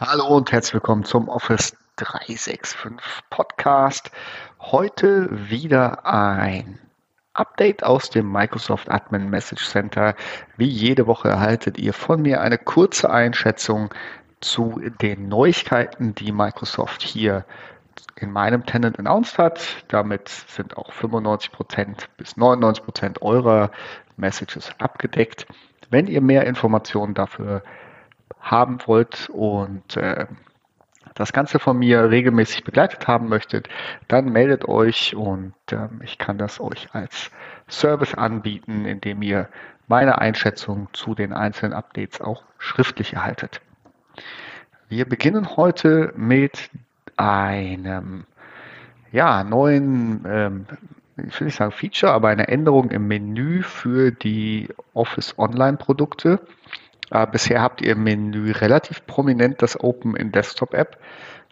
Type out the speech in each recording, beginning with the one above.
Hallo und herzlich willkommen zum Office 365 Podcast. Heute wieder ein Update aus dem Microsoft Admin Message Center. Wie jede Woche erhaltet ihr von mir eine kurze Einschätzung zu den Neuigkeiten, die Microsoft hier in meinem Tenant announced hat. Damit sind auch 95% bis 99% eurer Messages abgedeckt. Wenn ihr mehr Informationen dafür haben wollt und äh, das Ganze von mir regelmäßig begleitet haben möchtet, dann meldet euch und äh, ich kann das euch als Service anbieten, indem ihr meine Einschätzung zu den einzelnen Updates auch schriftlich erhaltet. Wir beginnen heute mit einem ja, neuen, ähm, ich will nicht sagen Feature, aber eine Änderung im Menü für die Office Online Produkte. Äh, bisher habt ihr im Menü relativ prominent das Open in Desktop App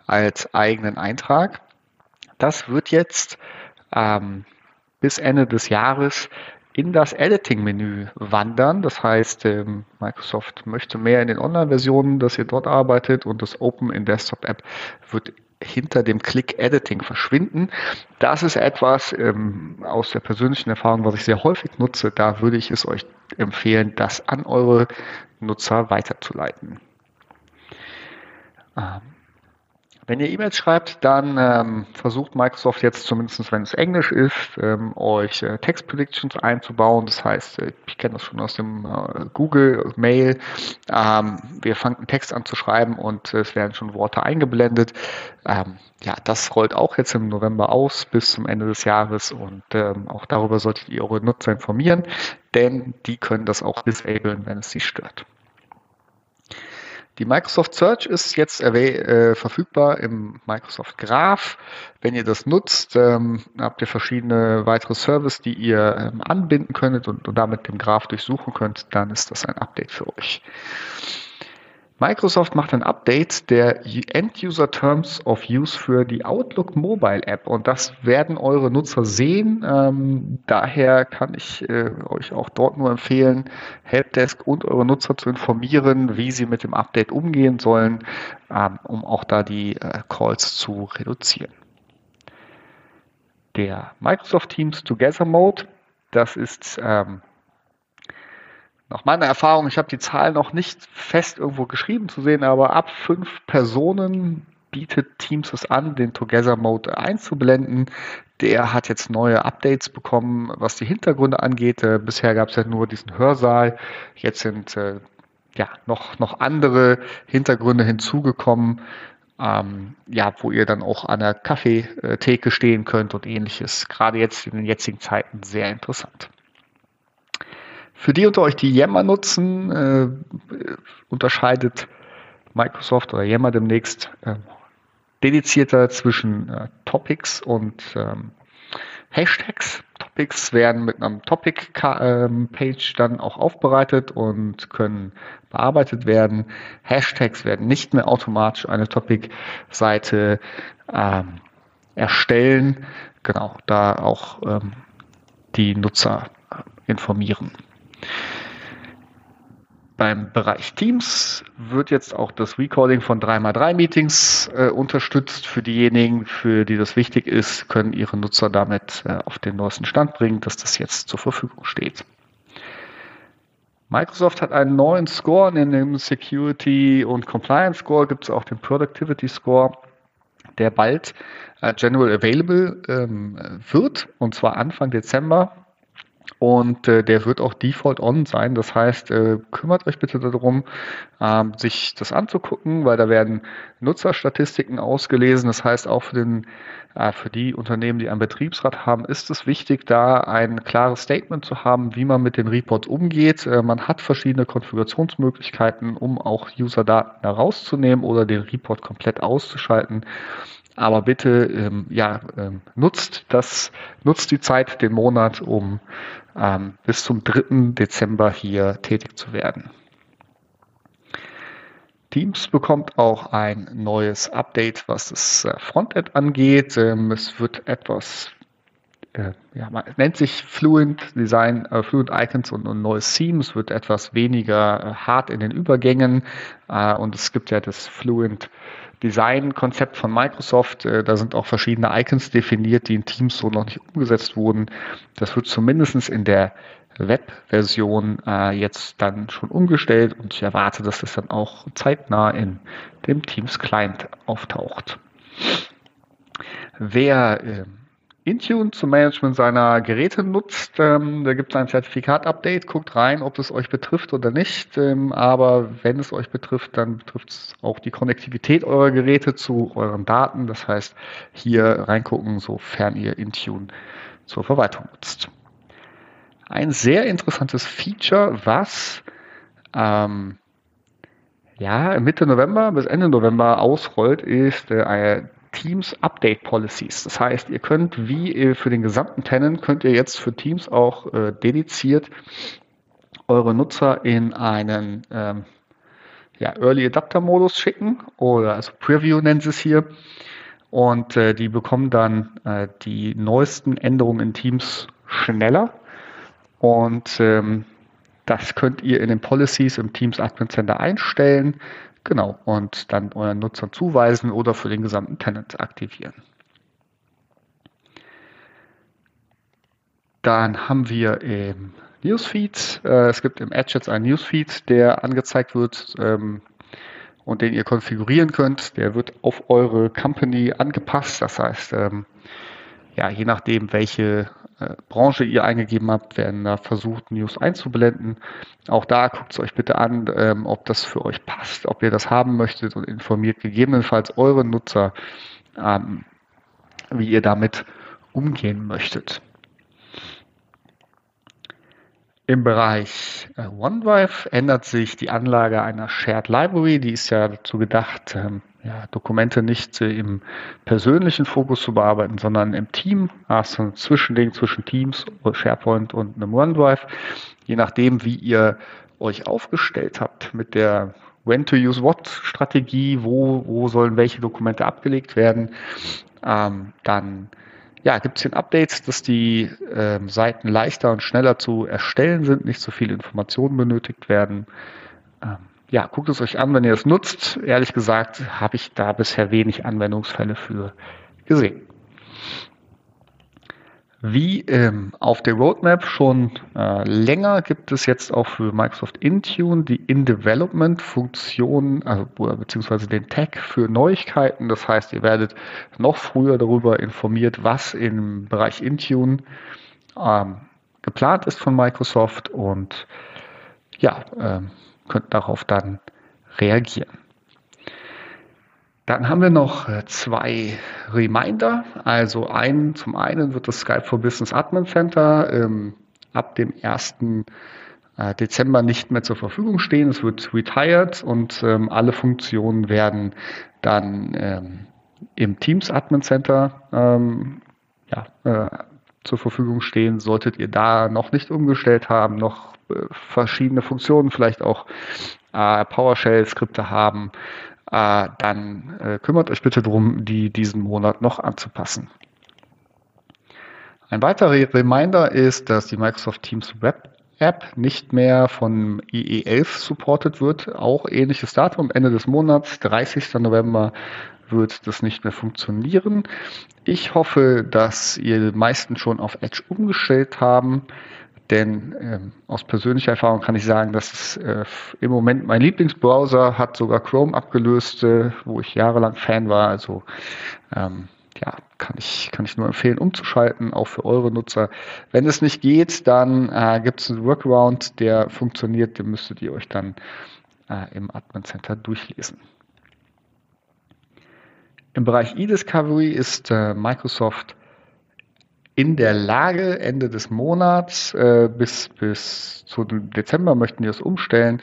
als eigenen Eintrag. Das wird jetzt ähm, bis Ende des Jahres in das Editing-Menü wandern. Das heißt, ähm, Microsoft möchte mehr in den Online-Versionen, dass ihr dort arbeitet und das Open in Desktop App wird hinter dem Click Editing verschwinden. Das ist etwas ähm, aus der persönlichen Erfahrung, was ich sehr häufig nutze. Da würde ich es euch empfehlen, das an eure Nutzer weiterzuleiten. Ähm, wenn ihr E-Mails schreibt, dann ähm, versucht Microsoft jetzt zumindest, wenn es Englisch ist, ähm, euch äh, Text Predictions einzubauen. Das heißt, äh, ich kenne das schon aus dem äh, Google Mail. Ähm, wir fangen einen Text an zu schreiben und es werden schon Worte eingeblendet. Ähm, ja, das rollt auch jetzt im November aus bis zum Ende des Jahres und ähm, auch darüber solltet ihr eure Nutzer informieren, denn die können das auch disablen, wenn es sie stört. Die Microsoft Search ist jetzt äh, verfügbar im Microsoft Graph. Wenn ihr das nutzt, ähm, habt ihr verschiedene weitere Services, die ihr ähm, anbinden könnt und, und damit dem Graph durchsuchen könnt, dann ist das ein Update für euch. Microsoft macht ein Update der End-User Terms of Use für die Outlook Mobile App und das werden eure Nutzer sehen. Ähm, daher kann ich äh, euch auch dort nur empfehlen, Helpdesk und eure Nutzer zu informieren, wie sie mit dem Update umgehen sollen, ähm, um auch da die äh, Calls zu reduzieren. Der Microsoft Teams Together Mode, das ist ähm, nach meiner Erfahrung, ich habe die Zahl noch nicht fest irgendwo geschrieben zu sehen, aber ab fünf Personen bietet Teams es an, den Together Mode einzublenden. Der hat jetzt neue Updates bekommen, was die Hintergründe angeht. Äh, bisher gab es ja nur diesen Hörsaal. Jetzt sind äh, ja noch, noch andere Hintergründe hinzugekommen. Ähm, ja, wo ihr dann auch an der Kaffeetheke stehen könnt und ähnliches. Gerade jetzt in den jetzigen Zeiten sehr interessant. Für die unter euch, die Yammer nutzen, äh, unterscheidet Microsoft oder Yammer demnächst äh, dedizierter zwischen äh, Topics und ähm, Hashtags. Topics werden mit einem Topic-Page ähm, dann auch aufbereitet und können bearbeitet werden. Hashtags werden nicht mehr automatisch eine Topic-Seite ähm, erstellen. Genau, da auch ähm, die Nutzer informieren. Beim Bereich Teams wird jetzt auch das Recording von 3x3 Meetings äh, unterstützt. Für diejenigen, für die das wichtig ist, können ihre Nutzer damit äh, auf den neuesten Stand bringen, dass das jetzt zur Verfügung steht. Microsoft hat einen neuen Score, in dem Security und Compliance Score gibt es auch den Productivity Score, der bald äh, general available ähm, wird, und zwar Anfang Dezember und äh, der wird auch Default On sein. Das heißt, äh, kümmert euch bitte darum, ähm, sich das anzugucken, weil da werden Nutzerstatistiken ausgelesen. Das heißt, auch für, den, äh, für die Unternehmen, die einen Betriebsrat haben, ist es wichtig, da ein klares Statement zu haben, wie man mit den Reports umgeht. Äh, man hat verschiedene Konfigurationsmöglichkeiten, um auch User-Daten herauszunehmen oder den Report komplett auszuschalten. Aber bitte ähm, ja, ähm, nutzt das, nutzt die Zeit, den Monat, um ähm, bis zum 3. Dezember hier tätig zu werden. Teams bekommt auch ein neues Update, was das äh, Frontend angeht. Ähm, es wird etwas äh, ja, man nennt sich Fluent Design, äh, Fluent Icons und, und neues Theme. Es wird etwas weniger äh, hart in den Übergängen äh, und es gibt ja das Fluent Design-Konzept von Microsoft. Äh, da sind auch verschiedene Icons definiert, die in Teams so noch nicht umgesetzt wurden. Das wird zumindest in der Web-Version äh, jetzt dann schon umgestellt und ich erwarte, dass das dann auch zeitnah in dem Teams Client auftaucht. Wer äh, Intune zum Management seiner Geräte nutzt. Ähm, da gibt es ein Zertifikat-Update. Guckt rein, ob es euch betrifft oder nicht. Ähm, aber wenn es euch betrifft, dann betrifft es auch die Konnektivität eurer Geräte zu euren Daten. Das heißt, hier reingucken, sofern ihr Intune zur Verwaltung nutzt. Ein sehr interessantes Feature, was ähm, ja, Mitte November bis Ende November ausrollt, ist äh, Teams Update Policies. Das heißt, ihr könnt wie für den gesamten Tenant könnt ihr jetzt für Teams auch äh, dediziert eure Nutzer in einen ähm, ja, Early Adapter Modus schicken oder also Preview nennen sie es hier. Und äh, die bekommen dann äh, die neuesten Änderungen in Teams schneller. Und ähm, das könnt ihr in den Policies im Teams Admin Center einstellen. Genau, und dann euren Nutzer zuweisen oder für den gesamten Tenant aktivieren. Dann haben wir im Newsfeed, äh, es gibt im Edge jetzt einen Newsfeed, der angezeigt wird ähm, und den ihr konfigurieren könnt. Der wird auf eure Company angepasst. Das heißt, ähm, ja, je nachdem, welche äh, Branche ihr eingegeben habt, werden da versucht, News einzublenden. Auch da guckt es euch bitte an, ähm, ob das für euch passt, ob ihr das haben möchtet und informiert gegebenenfalls eure Nutzer, ähm, wie ihr damit umgehen möchtet. Im Bereich äh, OneDrive ändert sich die Anlage einer Shared Library. Die ist ja dazu gedacht, ähm, ja, Dokumente nicht im persönlichen Fokus zu bearbeiten, sondern im Team. Also ein Zwischending zwischen Teams, SharePoint und einem OneDrive. Je nachdem, wie ihr euch aufgestellt habt mit der When to use what Strategie, wo, wo sollen welche Dokumente abgelegt werden, ähm, dann ja, gibt es hier Updates, dass die ähm, Seiten leichter und schneller zu erstellen sind, nicht so viele Informationen benötigt werden. Ähm, ja, guckt es euch an, wenn ihr es nutzt. Ehrlich gesagt habe ich da bisher wenig Anwendungsfälle für gesehen. Wie ähm, auf der Roadmap schon äh, länger gibt es jetzt auch für Microsoft Intune die In-Development-Funktion, also, beziehungsweise den Tag für Neuigkeiten. Das heißt, ihr werdet noch früher darüber informiert, was im Bereich Intune ähm, geplant ist von Microsoft und ja, ähm, könnt darauf dann reagieren. Dann haben wir noch äh, zwei Reminder. Also ein, zum einen wird das Skype for Business Admin Center ähm, ab dem 1. Äh, Dezember nicht mehr zur Verfügung stehen. Es wird retired und ähm, alle Funktionen werden dann ähm, im Teams Admin Center ähm, ja, äh, zur Verfügung stehen. Solltet ihr da noch nicht umgestellt haben, noch äh, verschiedene Funktionen, vielleicht auch äh, PowerShell-Skripte haben, äh, dann äh, kümmert euch bitte darum, die diesen Monat noch anzupassen. Ein weiterer Reminder ist, dass die Microsoft Teams Web App nicht mehr von IE11 supported wird. Auch ähnliches Datum, Ende des Monats, 30. November wird das nicht mehr funktionieren. Ich hoffe, dass ihr meisten schon auf Edge umgestellt haben. Denn ähm, aus persönlicher Erfahrung kann ich sagen, dass es äh, im Moment mein Lieblingsbrowser hat sogar Chrome abgelöst, äh, wo ich jahrelang Fan war. Also ähm, ja, kann ich, kann ich nur empfehlen, umzuschalten, auch für eure Nutzer. Wenn es nicht geht, dann äh, gibt es einen Workaround, der funktioniert, den müsstet ihr euch dann äh, im Admin Center durchlesen. Im Bereich eDiscovery ist äh, Microsoft in der Lage, Ende des Monats äh, bis, bis zu Dezember möchten wir es umstellen,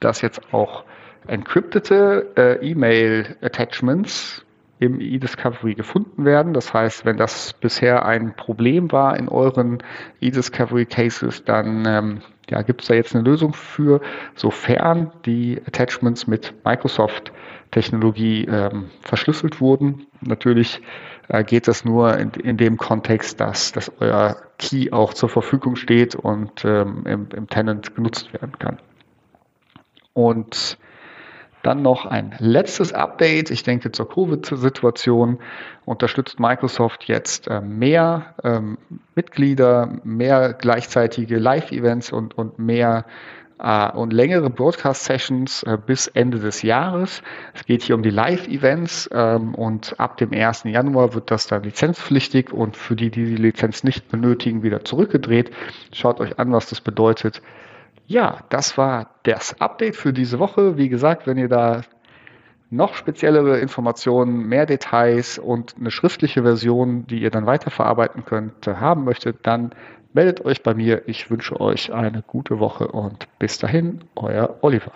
dass jetzt auch encryptete äh, E-Mail-Attachments im eDiscovery gefunden werden. Das heißt, wenn das bisher ein Problem war in euren eDiscovery Cases, dann ähm, ja, gibt es da jetzt eine Lösung für, sofern die Attachments mit Microsoft Technologie ähm, verschlüsselt wurden. Natürlich äh, geht das nur in, in, dem Kontext, dass, dass euer Key auch zur Verfügung steht und ähm, im, im Tenant genutzt werden kann. Und dann noch ein letztes Update. Ich denke, zur Covid-Situation unterstützt Microsoft jetzt äh, mehr ähm, Mitglieder, mehr gleichzeitige Live-Events und, und mehr äh, und längere Broadcast-Sessions äh, bis Ende des Jahres. Es geht hier um die Live-Events ähm, und ab dem 1. Januar wird das dann lizenzpflichtig und für die, die die Lizenz nicht benötigen, wieder zurückgedreht. Schaut euch an, was das bedeutet. Ja, das war das Update für diese Woche. Wie gesagt, wenn ihr da noch speziellere Informationen, mehr Details und eine schriftliche Version, die ihr dann weiterverarbeiten könnt, haben möchtet, dann meldet euch bei mir. Ich wünsche euch eine gute Woche und bis dahin, euer Oliver.